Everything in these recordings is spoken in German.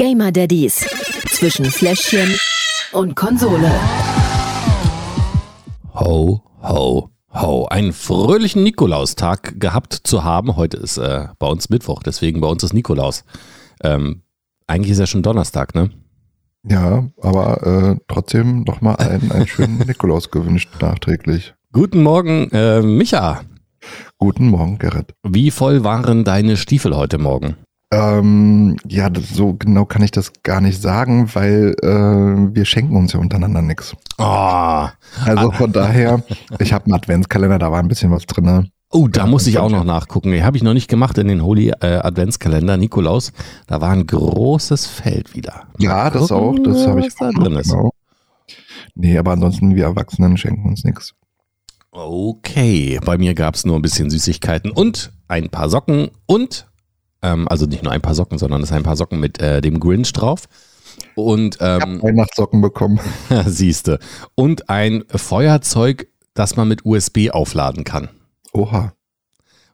Gamer Daddies zwischen Fläschchen und Konsole. Ho, ho, ho. Einen fröhlichen Nikolaustag gehabt zu haben. Heute ist äh, bei uns Mittwoch, deswegen bei uns ist Nikolaus. Ähm, eigentlich ist ja schon Donnerstag, ne? Ja, aber äh, trotzdem nochmal einen, einen schönen Nikolaus gewünscht nachträglich. Guten Morgen, äh, Micha. Guten Morgen, Gerrit. Wie voll waren deine Stiefel heute Morgen? Ähm, ja, das, so genau kann ich das gar nicht sagen, weil äh, wir schenken uns ja untereinander nichts. Oh, Also von daher, ich habe einen Adventskalender, da war ein bisschen was drin. oh da Ja, muss ich auch noch nachgucken. Nee, habe ich noch nicht gemacht in den Holy äh, Adventskalender, Nikolaus. Da war ein großes Feld wieder. Ja, das auch, gucken, das habe ich da auch drin ist. Genau. Nee, aber ansonsten, wir Erwachsenen schenken uns nichts. Okay, bei mir gab es nur ein bisschen Süßigkeiten und ein paar Socken und, ähm, also nicht nur ein paar Socken, sondern es sind ein paar Socken mit äh, dem Grinch drauf. Und Ich habe ähm, Weihnachtssocken bekommen. siehste. Und ein Feuerzeug, das man mit USB aufladen kann. Oha.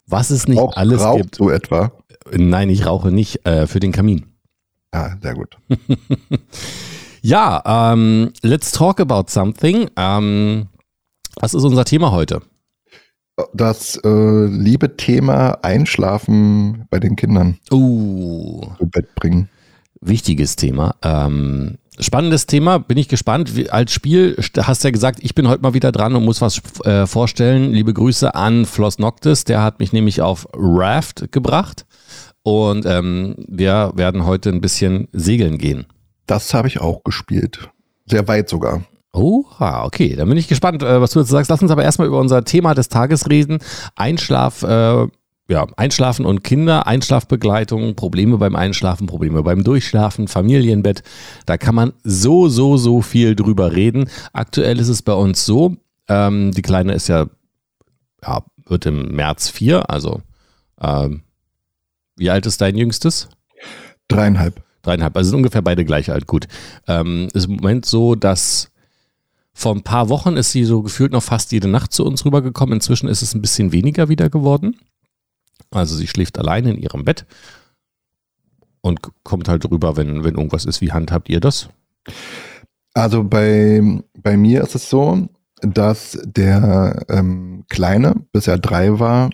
Was es nicht auch alles raucht gibt. so etwa. Nein, ich rauche nicht äh, für den Kamin. Ja, sehr gut. Ja, ähm, let's talk about something. Ähm, was ist unser Thema heute? Das äh, liebe Thema Einschlafen bei den Kindern Uh, zu Bett bringen. wichtiges Thema. Ähm, spannendes Thema, bin ich gespannt. Wie, als Spiel st- hast du ja gesagt, ich bin heute mal wieder dran und muss was äh, vorstellen. Liebe Grüße an Floss Noctis, der hat mich nämlich auf Raft gebracht. Und ähm, wir werden heute ein bisschen segeln gehen. Das habe ich auch gespielt. Sehr weit sogar. Oha, okay, dann bin ich gespannt, äh, was du jetzt sagst. Lass uns aber erstmal über unser Thema des Tages reden. Einschlaf, äh, ja, Einschlafen und Kinder, Einschlafbegleitung, Probleme beim Einschlafen, Probleme beim Durchschlafen, Familienbett. Da kann man so, so, so viel drüber reden. Aktuell ist es bei uns so, ähm, die Kleine ist ja, ja, wird im März vier, also ähm, wie alt ist dein Jüngstes? Dreieinhalb. Dreieinhalb, also sind ungefähr beide gleich alt. Gut. Ähm, ist im Moment so, dass vor ein paar Wochen ist sie so gefühlt noch fast jede Nacht zu uns rübergekommen. Inzwischen ist es ein bisschen weniger wieder geworden. Also sie schläft alleine in ihrem Bett und kommt halt rüber, wenn, wenn irgendwas ist. Wie handhabt ihr das? Also bei, bei mir ist es so, dass der ähm, Kleine, bis er drei war,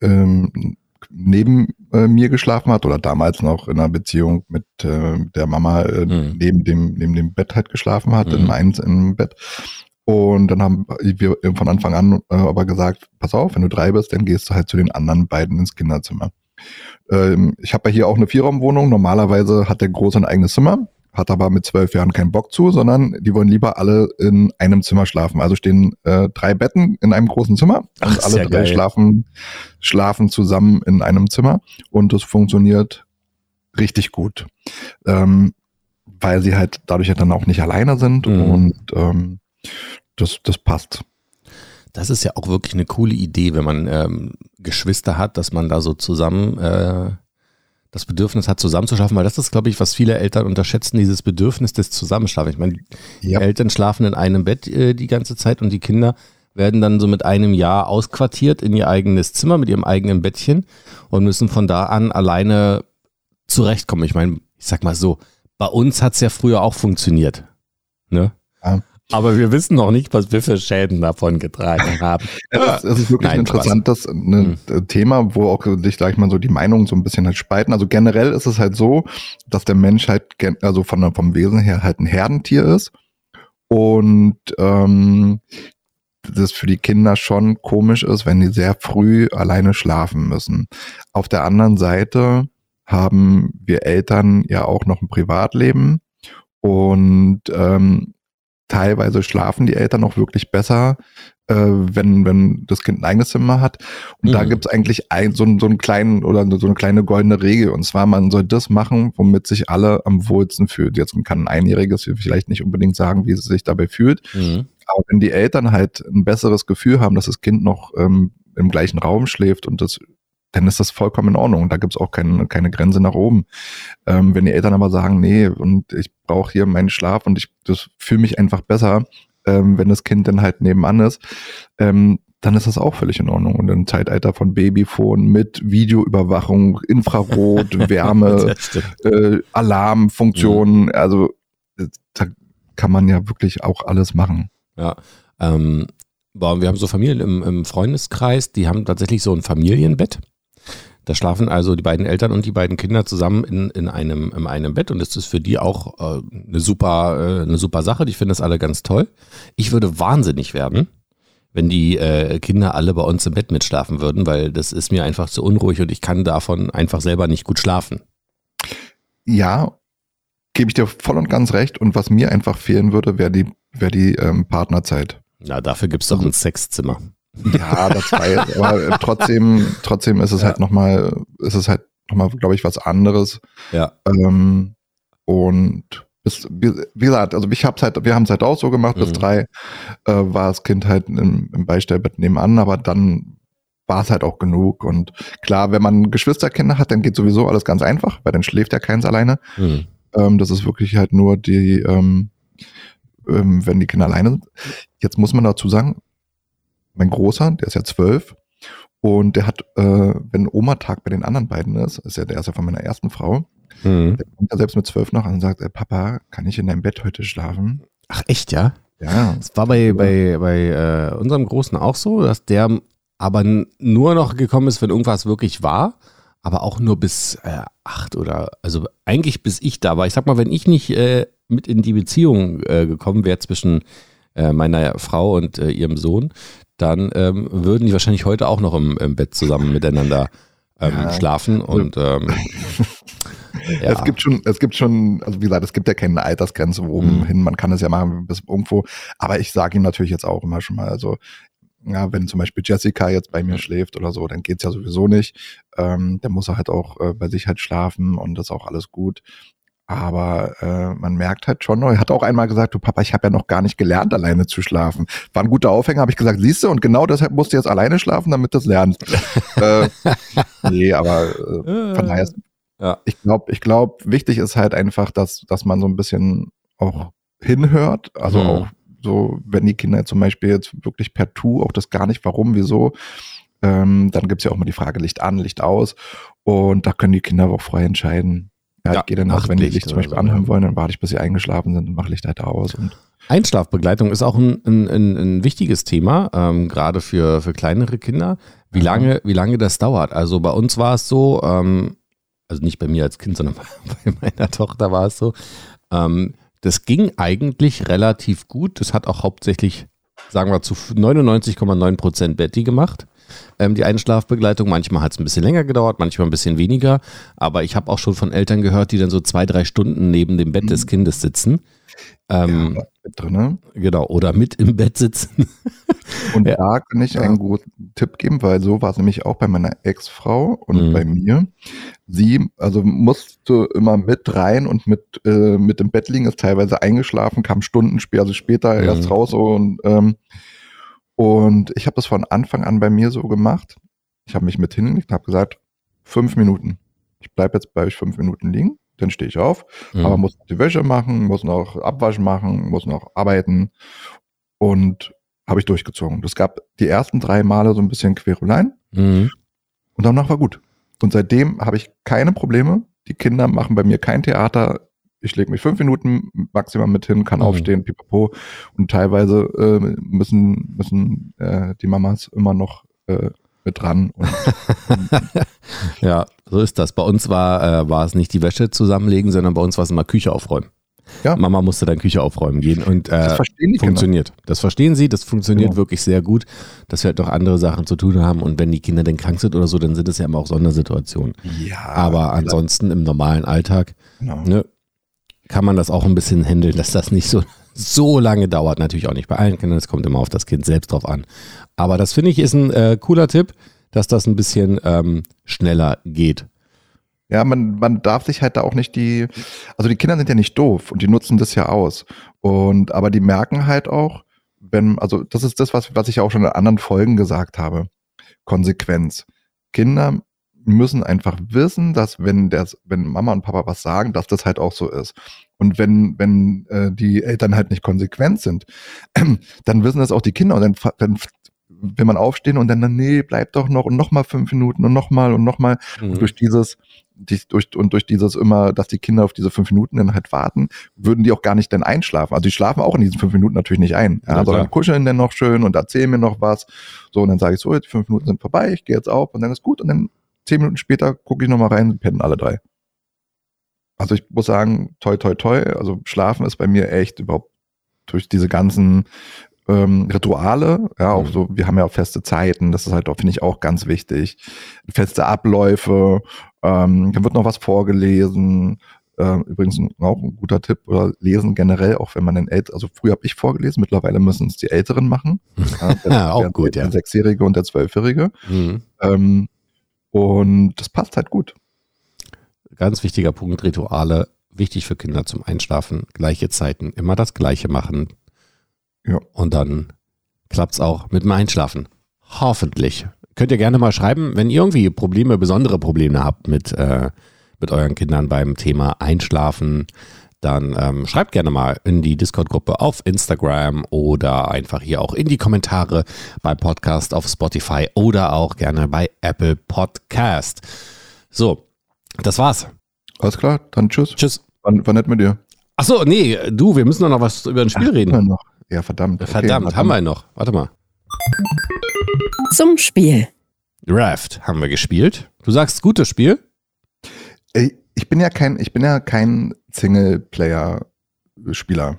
ähm, neben äh, mir geschlafen hat oder damals noch in einer Beziehung mit äh, der Mama äh, Mhm. neben, dem, neben dem Bett halt geschlafen hat, Mhm. in eins im Bett. Und dann haben wir von Anfang an äh, aber gesagt, pass auf, wenn du drei bist, dann gehst du halt zu den anderen beiden ins Kinderzimmer. Ähm, ich habe ja hier auch eine Vierraumwohnung. Normalerweise hat der Große ein eigenes Zimmer, hat aber mit zwölf Jahren keinen Bock zu, sondern die wollen lieber alle in einem Zimmer schlafen. Also stehen äh, drei Betten in einem großen Zimmer Ach, und alle drei geil. schlafen, schlafen zusammen in einem Zimmer und das funktioniert richtig gut. Ähm, weil sie halt dadurch ja dann auch nicht alleine sind Mhm. und ähm, das, das passt. Das ist ja auch wirklich eine coole Idee, wenn man ähm, Geschwister hat, dass man da so zusammen äh, das Bedürfnis hat, zusammenzuschaffen, weil das ist, glaube ich, was viele Eltern unterschätzen, dieses Bedürfnis des Zusammenschlafens. Ich meine, Ja. Die Eltern schlafen in einem Bett äh, die ganze Zeit und die Kinder werden dann so mit einem Jahr ausquartiert in ihr eigenes Zimmer mit ihrem eigenen Bettchen und müssen von da an alleine zurechtkommen. Ich meine, ich sag mal so, bei uns hat's ja früher auch funktioniert. Ne? Ja. Aber wir wissen noch nicht, was wir für Schäden davon getragen haben. Es ist, es ist wirklich Nein, ein interessantes ne, Thema, wo auch sich, sag ich mal, so die Meinungen so ein bisschen halt spalten. Also generell ist es halt so, dass der Mensch halt, also von, vom Wesen her halt ein Herdentier ist. Und ähm, das für die Kinder schon komisch ist, wenn die sehr früh alleine schlafen müssen. Auf der anderen Seite haben wir Eltern ja auch noch ein Privatleben und ähm, teilweise schlafen die Eltern auch wirklich besser, äh, wenn, wenn das Kind ein eigenes Zimmer hat. Und da Mhm. gibt es eigentlich ein, so, einen- so einen kleinen oder so eine kleine goldene Regel. Und zwar, man soll das machen, womit sich alle am wohlsten fühlt. Jetzt kann ein Einjähriges vielleicht nicht unbedingt sagen, wie es sich dabei fühlt. Mhm. Aber wenn die Eltern halt ein besseres Gefühl haben, dass das Kind noch ähm, im gleichen Raum schläft und das dann ist das vollkommen in Ordnung. Da gibt's auch keine, keine Grenze nach oben. Ähm, wenn die Eltern aber sagen, nee, und ich brauche hier meinen Schlaf und ich das fühle mich einfach besser, ähm, wenn das Kind dann halt nebenan ist, ähm, dann ist das auch völlig in Ordnung. Und im Zeitalter von Babyphone mit Videoüberwachung, Infrarot, Wärme, äh, Alarmfunktionen, mhm. also da kann man ja wirklich auch alles machen. Ja, ähm, wir haben so Familien im, im Freundeskreis, die haben tatsächlich so ein Familienbett. Da schlafen also die beiden Eltern und die beiden Kinder zusammen in, in, einem, in einem Bett und das ist für die auch äh, eine, super, äh, eine super Sache. Ich finde das alle ganz toll. Ich würde wahnsinnig werden, wenn die äh, Kinder alle bei uns im Bett mitschlafen würden, weil das ist mir einfach zu unruhig und ich kann davon einfach selber nicht gut schlafen. Ja, gebe ich dir voll und ganz recht. Und was mir einfach fehlen würde, wäre die, wär die ähm, Partnerzeit. Na, dafür gibt es doch ein Sexzimmer. Ja, das war jetzt, aber trotzdem, trotzdem ist es ja. halt nochmal, ist es halt nochmal, glaube ich, was anderes. Ja. Ähm, und bis, wie, gesagt, also ich hab's halt, wir haben es halt auch so gemacht, mhm. bis drei äh, war das Kind halt im, im Beistellbett nebenan, aber dann war es halt auch genug. Und klar, wenn man Geschwisterkinder hat, dann geht sowieso alles ganz einfach, weil dann schläft ja keins alleine. Mhm. Ähm, das ist wirklich halt nur die, ähm, ähm, wenn die Kinder alleine sind. Jetzt muss man dazu sagen, mein Großer, der ist ja zwölf, und der hat, äh, wenn Oma-Tag bei den anderen beiden ist, ist ja der erste von meiner ersten Frau, mhm. der kommt ja selbst mit zwölf noch an und sagt, ey, Papa, kann ich in deinem Bett heute schlafen? Ach echt, ja? Ja. Es war bei, bei, bei äh, unserem Großen auch so, dass der aber nur noch gekommen ist, wenn irgendwas wirklich war, aber auch nur bis äh, acht oder, also eigentlich bis ich da war. Ich sag mal, wenn ich nicht äh, mit in die Beziehung äh, gekommen wäre zwischen äh, meiner Frau und äh, ihrem Sohn, dann ähm, würden die wahrscheinlich heute auch noch im, im Bett zusammen miteinander ähm, ja. schlafen und ähm, ja. Es gibt schon, es gibt schon, also wie gesagt, es gibt ja keine Altersgrenze, wohin mhm. man kann es ja machen bis irgendwo. Aber ich sage ihm natürlich jetzt auch immer schon mal, also ja, wenn zum Beispiel Jessica jetzt bei mir schläft oder so, dann geht's ja sowieso nicht. Ähm, dann muss er halt auch äh, bei sich halt schlafen und das ist auch alles gut. Aber äh, man merkt halt schon, er hat auch einmal gesagt, du Papa, ich habe ja noch gar nicht gelernt, alleine zu schlafen. War ein guter Aufhänger, habe ich gesagt, siehst du, und genau deshalb musst du jetzt alleine schlafen, damit du es lernst. äh, nee, aber äh, von daher, ja. ich glaube, ich glaube, wichtig ist halt einfach, dass, dass man so ein bisschen auch hinhört, also mhm. auch so, wenn die Kinder zum Beispiel jetzt wirklich per Tu, auch das gar nicht, warum, wieso, ähm, dann gibt's ja auch mal die Frage Licht an, Licht aus. Und da können die Kinder auch frei entscheiden. Ja, ja ich gehe dann auch, wenn die Licht zum Beispiel so, anhören wollen, dann warte ich, bis sie eingeschlafen sind und mache Licht halt aus. Und Einschlafbegleitung ist auch ein, ein, ein, ein wichtiges Thema, ähm, gerade für, für kleinere Kinder. Wie lange, wie lange das dauert. Also bei uns war es so, ähm, also nicht bei mir als Kind, sondern bei meiner Tochter war es so. Ähm, das ging eigentlich relativ gut. Das hat auch hauptsächlich, sagen wir, zu 99,9 Prozent Betty gemacht ähm, die Einschlafbegleitung. Manchmal hat es ein bisschen länger gedauert, manchmal ein bisschen weniger. Aber ich habe auch schon von Eltern gehört, die dann so zwei, drei Stunden neben dem Bett des mhm. Kindes sitzen. Ähm, ja, drin. Genau, oder mit im Bett sitzen. Und ja. da kann ich einen guten Tipp geben, weil so war es nämlich auch bei meiner Ex-Frau und mhm. bei mir. Sie, also musste immer mit rein und mit, äh, mit im Bett liegen, ist teilweise eingeschlafen, kam Stunden später, also später mhm. erst raus und ähm, und ich habe das von Anfang an bei mir so gemacht. Ich habe mich mit hingelegt und habe gesagt, fünf Minuten. Ich bleibe jetzt bei euch fünf Minuten liegen, dann stehe ich auf, mhm. aber muss die Wäsche machen, muss noch Abwaschen machen, muss noch arbeiten und habe ich durchgezogen. Das gab die ersten drei Male so ein bisschen Querulein mhm. und danach war gut. Und seitdem habe ich keine Probleme. Die Kinder machen bei mir kein Theater ich lege mich fünf Minuten maximal mit hin, kann mhm. aufstehen, pipapo. Und teilweise äh, müssen, müssen äh, die Mamas immer noch äh, mit dran. Ja, so ist das. Bei uns war, äh, war es nicht die Wäsche zusammenlegen, sondern bei uns war es immer Küche aufräumen. Ja. Mama musste dann Küche aufräumen gehen und äh, das funktioniert. Kinder. Das verstehen sie, das funktioniert genau. wirklich sehr gut, dass wir halt noch andere Sachen zu tun haben und wenn die Kinder dann krank sind oder so, dann sind es ja immer auch Sondersituationen. Ja, Aber ansonsten im normalen Alltag genau. ne, kann man das auch ein bisschen handeln, dass das nicht so, so lange dauert. Natürlich auch nicht bei allen Kindern, es kommt immer auf das Kind selbst drauf an. Aber das finde ich ist ein äh, cooler Tipp, dass das ein bisschen ähm, schneller geht. Ja, man, man darf sich halt da auch nicht die, also die Kinder sind ja nicht doof und die nutzen das ja aus. Und aber die merken halt auch, wenn, also das ist das, was, was ich auch schon in anderen Folgen gesagt habe. Konsequenz. Kinder müssen einfach wissen, dass wenn der, wenn Mama und Papa was sagen, dass das halt auch so ist. Und wenn, wenn äh, die Eltern halt nicht konsequent sind, dann wissen das auch die Kinder und dann, dann will man aufstehen und dann, nee, bleib doch noch und noch mal fünf Minuten und noch mal und noch mal. Mhm. Und durch dieses, dies- durch, und durch dieses immer, dass die Kinder auf diese fünf Minuten dann halt warten, würden die auch gar nicht dann einschlafen. Also die schlafen auch in diesen fünf Minuten natürlich nicht ein. Ja, Ja, sondern kuscheln dann noch schön und erzählen mir noch was. So, und dann sage ich so, die fünf Minuten sind vorbei, ich gehe jetzt auf und dann ist gut. Und dann zehn Minuten später gucke ich noch mal rein, pennen alle drei. Also ich muss sagen, toi, toi, toi. Also Schlafen ist bei mir echt überhaupt durch diese ganzen ähm, Rituale, ja, auch Mhm. so, wir haben ja auch feste Zeiten, das ist halt auch, finde ich, auch ganz wichtig. Feste Abläufe, ähm, dann wird noch was vorgelesen. Ähm, übrigens auch ein guter Tipp, oder lesen generell, auch wenn man den Eltern, also früher habe ich vorgelesen, mittlerweile müssen es die Älteren machen. Ja, auch der, gut, der ja. Sechsjährige und der Zwölfjährige. Mhm. Ähm, und das passt halt gut. Ganz wichtiger Punkt, Rituale, wichtig für Kinder zum Einschlafen, gleiche Zeiten, immer das Gleiche machen. Ja. Und dann klappt's auch mit dem Einschlafen. Hoffentlich. Könnt ihr gerne mal schreiben, wenn ihr irgendwie Probleme, besondere Probleme habt mit, äh, mit euren Kindern beim Thema Einschlafen, dann ähm, schreibt gerne mal in die Discord-Gruppe auf Instagram oder einfach hier auch in die Kommentare beim Podcast auf Spotify oder auch gerne bei Apple Podcast. So, das war's. Alles klar, dann tschüss. Tschüss. War, war nett mit dir. Achso, nee, du, wir müssen doch noch was über ein Spiel Ach, reden. noch. Ja, verdammt. Okay, Verdammt, haben wir noch. Warte mal. Zum Spiel. Raft haben wir gespielt. Du sagst gutes Spiel? Ey, ich bin ja kein, ich bin ja kein Singleplayer-Spieler.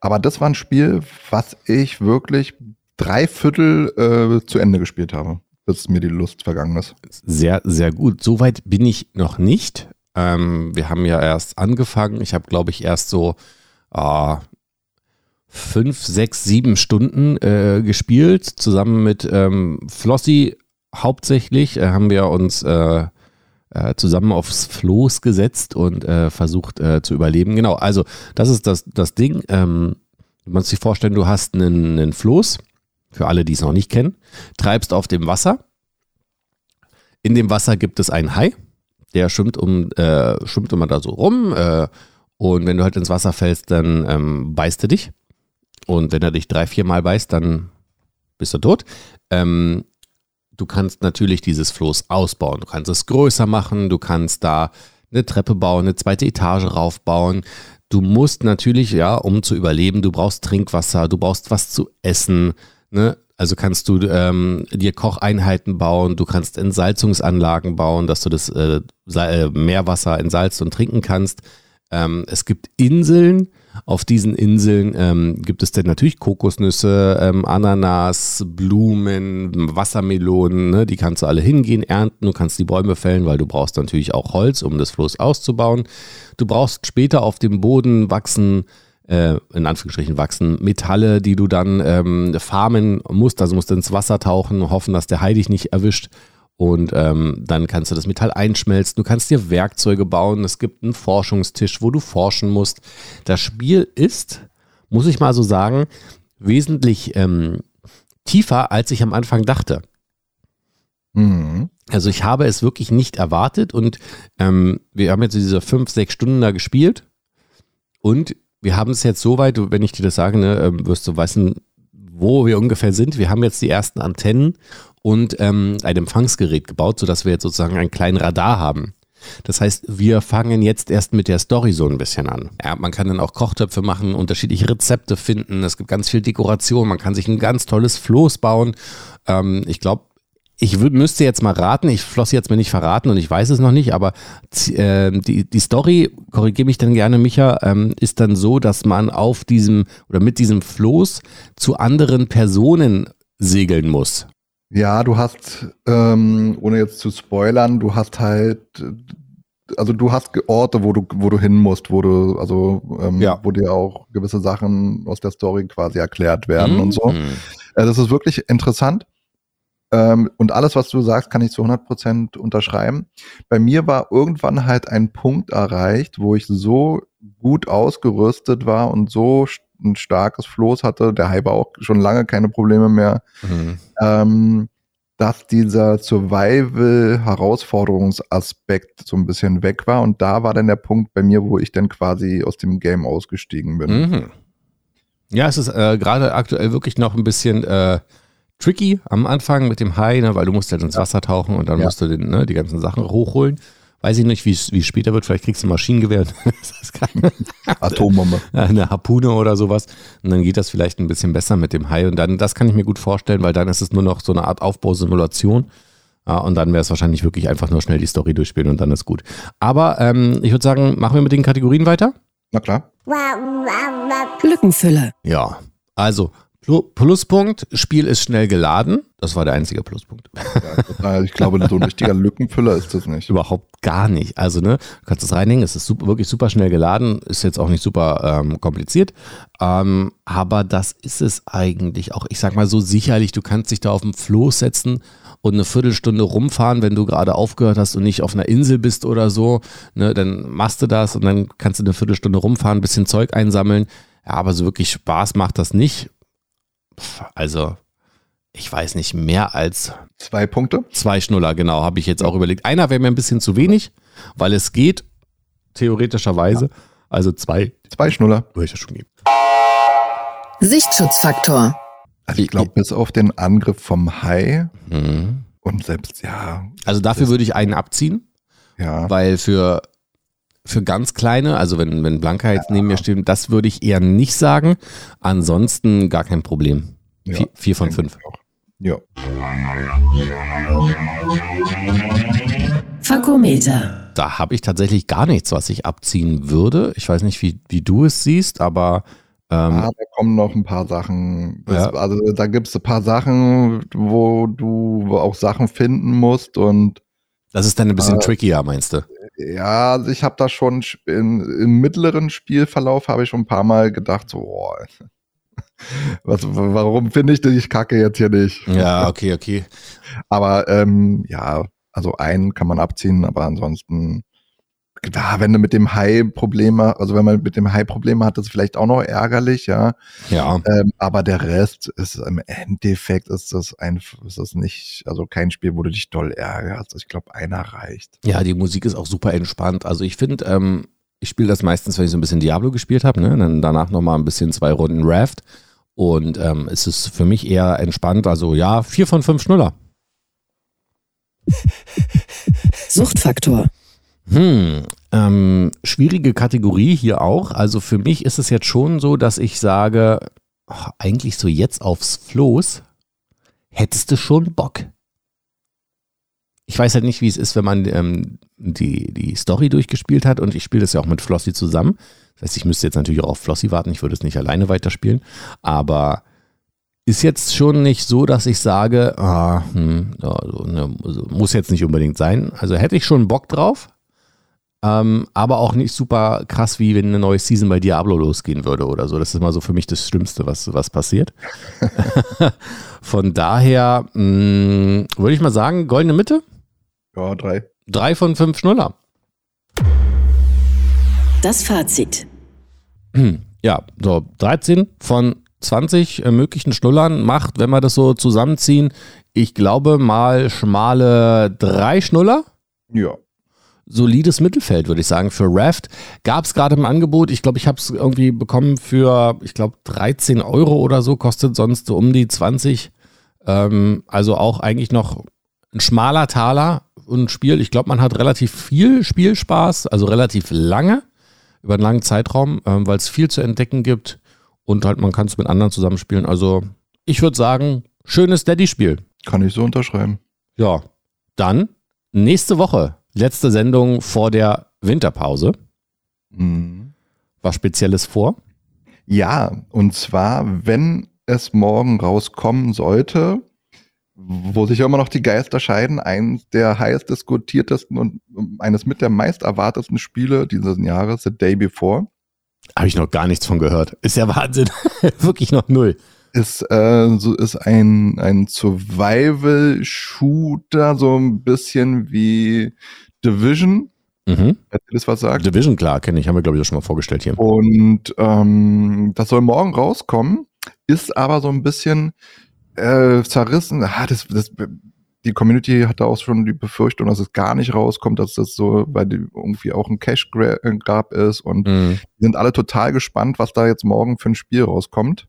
Aber das war ein Spiel, was ich wirklich drei Viertel äh, zu Ende gespielt habe, bis mir die Lust vergangen ist. Sehr, sehr gut. Soweit bin ich noch nicht. Ähm, wir haben ja erst angefangen. Ich habe, glaube ich, erst so ah, fünf, sechs, sieben Stunden äh, gespielt. Zusammen mit ähm, Flossi hauptsächlich äh, haben wir uns äh, zusammen aufs Floß gesetzt und äh, versucht äh, zu überleben. Genau, also das ist das, das Ding. Ähm, du musst dir vorstellen, du hast einen, einen Floß, für alle, die es noch nicht kennen, treibst auf dem Wasser. In dem Wasser gibt es einen Hai, der schwimmt, um, äh, schwimmt immer da so rum. Äh, und wenn du halt ins Wasser fällst, dann ähm, beißt er dich. Und wenn er dich drei, vier Mal beißt, dann bist du tot. Ähm, du kannst natürlich dieses Floß ausbauen. Du kannst es größer machen, du kannst da eine Treppe bauen, eine zweite Etage raufbauen. Du musst natürlich, ja, um zu überleben, du brauchst Trinkwasser, du brauchst was zu essen. Ne? Also kannst du ähm, dir Kocheinheiten bauen, du kannst Entsalzungsanlagen bauen, dass du das äh, äh, Meerwasser entsalzt und trinken kannst. Ähm, es gibt Inseln. Auf diesen Inseln ähm, gibt es dann natürlich Kokosnüsse, ähm, Ananas, Blumen, Wassermelonen. Ne? Die kannst du alle hingehen, ernten. Du kannst die Bäume fällen, weil du brauchst natürlich auch Holz, um das Floß auszubauen. Du brauchst später auf dem Boden wachsen, äh, in Anführungsstrichen wachsen, Metalle, die du dann ähm, farmen musst. Also musst du ins Wasser tauchen, hoffen, dass der Hai dich nicht erwischt. Und ähm, dann kannst du das Metall einschmelzen. Du kannst dir Werkzeuge bauen. Es gibt einen Forschungstisch, wo du forschen musst. Das Spiel ist, muss ich mal so sagen, wesentlich ähm, tiefer, als ich am Anfang dachte. Mhm. Also ich habe es wirklich nicht erwartet und ähm, wir haben jetzt diese fünf, sechs Stunden da gespielt und wir haben es jetzt so weit, wenn ich dir das sage, ne, ähm, wirst du wissen, wo wir ungefähr sind. Wir haben jetzt die ersten Antennen und ähm, ein Empfangsgerät gebaut, sodass wir jetzt sozusagen einen kleinen Radar haben. Das heißt, wir fangen jetzt erst mit der Story so ein bisschen an. Ja, man kann dann auch Kochtöpfe machen, unterschiedliche Rezepte finden. Es gibt ganz viel Dekoration. Man kann sich ein ganz tolles Floß bauen. Ähm, ich glaube, ich müsste jetzt mal raten, ich floss jetzt mir nicht verraten und ich weiß es noch nicht, aber äh, die, die Story, korrigiere mich dann gerne, Micha, ähm, ist dann so, dass man auf diesem oder mit diesem Floß zu anderen Personen segeln muss. Ja, du hast, ähm, ohne jetzt zu spoilern, du hast halt, also du hast Orte, wo du, wo du hin musst, wo du, also ähm, Ja. wo dir auch gewisse Sachen aus der Story quasi erklärt werden und so. Mhm. Äh, das ist wirklich interessant. Ähm, und alles, was du sagst, kann ich zu 100% unterschreiben. Bei mir war irgendwann halt ein Punkt erreicht, wo ich so gut ausgerüstet war und so ein starkes Floß hatte, der Hai war auch schon lange keine Probleme mehr, Mhm. ähm, dass dieser Survival-Herausforderungsaspekt so ein bisschen weg war. Und da war dann der Punkt bei mir, wo ich dann quasi aus dem Game ausgestiegen bin. Mhm. Ja, es ist äh, gerade aktuell wirklich noch ein bisschen äh, tricky am Anfang mit dem Hai, ne, weil du musst halt ins Wasser tauchen und dann Ja. musst du den, ne, die ganzen Sachen hochholen. Weiß ich nicht, wie es später wird. Vielleicht kriegst du ein Maschinengewehr. Das ist keine- Atombombe. eine Harpune oder sowas. Und dann geht das vielleicht ein bisschen besser mit dem Hai. Und dann, das kann ich mir gut vorstellen, weil dann ist es nur noch so eine Art Aufbausimulation. Ja, und dann wäre es wahrscheinlich wirklich einfach nur schnell die Story durchspielen und dann ist gut. Aber ähm, ich würde sagen, machen wir mit den Kategorien weiter? Na klar. Lückenfüller. Ja. Also, Pluspunkt, Spiel ist schnell geladen. Das war der einzige Pluspunkt. Ja, ich glaube, so ein richtiger Lückenfüller ist das nicht. Überhaupt gar nicht. Also, ne, du kannst es reinhängen, es ist super, wirklich super schnell geladen, ist jetzt auch nicht super ähm, kompliziert. Ähm, aber das ist es eigentlich auch. Ich sag mal so sicherlich, du kannst dich da auf den Floß setzen und eine Viertelstunde rumfahren, wenn du gerade aufgehört hast und nicht auf einer Insel bist oder so. Ne, dann machst du das und dann kannst du eine Viertelstunde rumfahren, ein bisschen Zeug einsammeln. Ja, aber so wirklich Spaß macht das nicht. Also, ich weiß nicht, mehr als Zwei Punkte. Zwei Schnuller, genau, habe ich jetzt auch überlegt. Einer wäre mir ein bisschen zu wenig, weil es geht, theoretischerweise. Also zwei Zwei Schnuller. würde ich das schon geben. Sichtschutzfaktor. Also ich glaube, bis auf den Angriff vom Hai Mhm. und selbst, ja, Also dafür würde ich einen abziehen, ja. weil für, für ganz kleine, also wenn, wenn Blanca jetzt neben mir steht, das würde ich eher nicht sagen. Ansonsten gar kein Problem. ja, vier, vier von fünf. Ja. Fakometer. Da habe ich tatsächlich gar nichts, was ich abziehen würde. Ich weiß nicht, wie, wie du es siehst, aber ähm, Ah, da kommen noch ein paar Sachen. Das, Ja. Also da gibt es ein paar Sachen, wo du auch Sachen finden musst und das ist dann ein bisschen äh, trickier, meinst du? Ja, also ich habe da schon sch- im, mittleren Spielverlauf habe ich schon ein paar Mal gedacht, so, boah, was, warum finde ich die Kacke jetzt hier nicht? Ja, okay, okay. Aber ähm, ja, also einen kann man abziehen, aber ansonsten, klar, wenn du mit dem Hai Probleme, also wenn man mit dem Hai Probleme hat, ist es vielleicht auch noch ärgerlich, ja. Ja. Ähm, aber der Rest ist im Endeffekt ist das ein, ist das nicht, also kein Spiel, wo du dich doll ärgerst. Ich glaube, einer reicht. Ja, die Musik ist auch super entspannt. Also ich finde, ähm, ich spiele das meistens, wenn ich so ein bisschen Diablo gespielt habe, ne? Dann danach nochmal ein bisschen zwei Runden Raft. Und ähm, es ist für mich eher entspannt. Also ja, vier von fünf Schnuller. Suchtfaktor. Hm, ähm, schwierige Kategorie hier auch. Also für mich ist es jetzt schon so, dass ich sage, ach, eigentlich so jetzt aufs Floß, hättest du schon Bock. Ich weiß halt nicht, wie es ist, wenn man ähm, die, die Story durchgespielt hat und ich spiele das ja auch mit Flossie zusammen. Das heißt, ich müsste jetzt natürlich auch auf Flossie warten, ich würde es nicht alleine weiterspielen, aber ist jetzt schon nicht so, dass ich sage, ah, hm, ja, so, ne, also muss jetzt nicht unbedingt sein. Also hätte ich schon Bock drauf, ähm, aber auch nicht super krass, wie wenn eine neue Season bei Diablo losgehen würde oder so. Das ist immer so für mich das Schlimmste, was, was passiert. Von daher mh, würde ich mal sagen, goldene Mitte, Ja, drei. drei von fünf Schnuller. Das Fazit. Ja, so 13 von 20 äh, möglichen Schnullern macht, wenn wir das so zusammenziehen, ich glaube mal schmale drei Schnuller. Ja. Solides Mittelfeld, würde ich sagen. Für Raft gab es gerade im Angebot. Ich glaube, ich habe es irgendwie bekommen für, ich glaube, 13 Euro oder so, kostet sonst so um die 20. Ähm, also auch eigentlich noch ein schmaler Taler und Spiel. Ich glaube, man hat relativ viel Spielspaß, also relativ lange, über einen langen Zeitraum, ähm, weil es viel zu entdecken gibt und halt man kann es mit anderen zusammenspielen. Also ich würde sagen, schönes Daddy-Spiel. Kann ich so unterschreiben. Ja, dann nächste Woche, letzte Sendung vor der Winterpause. Mhm. Was Spezielles vor? Ja, und zwar, wenn es morgen rauskommen sollte, wo sich ja immer noch die Geister scheiden, eines der heiß diskutiertesten und eines mit der meist erwartetsten Spiele dieses Jahres, The Day Before, Habe ich noch gar nichts von gehört. Ist ja Wahnsinn. Wirklich noch null. Ist, äh, so ist ein, ein Survival-Shooter, so ein bisschen wie Division, Mhm. ihr das was sagt. Division, klar, kenne ich. Haben wir, glaube ich, auch schon mal vorgestellt hier. Und ähm, das soll morgen rauskommen, ist aber so ein bisschen äh, zerrissen. Ah, das, das, die Community hatte auch schon die Befürchtung, dass es gar nicht rauskommt, dass das so, weil die irgendwie auch ein Cash-Grab ist und Mhm. die sind alle total gespannt, was da jetzt morgen für ein Spiel rauskommt.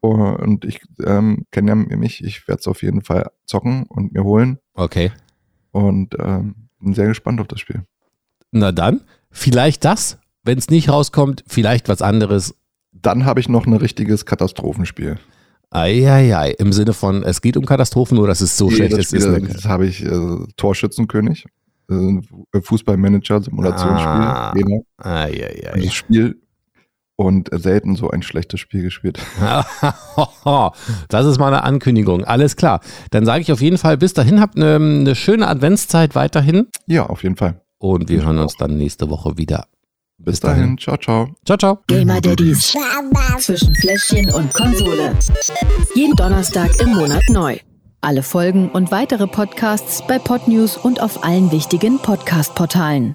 Und ich ähm, kenne ja mich, ich werde es auf jeden Fall zocken und mir holen. Okay. Und ähm, bin sehr gespannt auf das Spiel. Na dann, vielleicht das, wenn es nicht rauskommt, vielleicht was anderes. Dann habe ich noch ein richtiges Katastrophenspiel. Eieiei, im Sinne von, es geht um Katastrophen, nur dass es so Nee, schlecht das ist. Spiel, ist eine- das habe ich äh, Torschützenkönig, äh, Fußballmanager, Simulationsspiel, Ah. genau. Eieiei. Dieses Spiel und selten so ein schlechtes Spiel gespielt. Das ist mal eine Ankündigung. Alles klar. Dann sage ich auf jeden Fall bis dahin. Habt eine, eine schöne Adventszeit weiterhin. Ja, auf jeden Fall. Und wir Ich hören auch. uns dann nächste Woche wieder. Bis, Bis dahin. dahin. Ciao, ciao. Ciao, ciao. Gamer Daddies zwischen Fläschchen und Konsole. Jeden Donnerstag im Monat neu. Alle Folgen und weitere Podcasts bei Podnews und auf allen wichtigen Podcast-Portalen.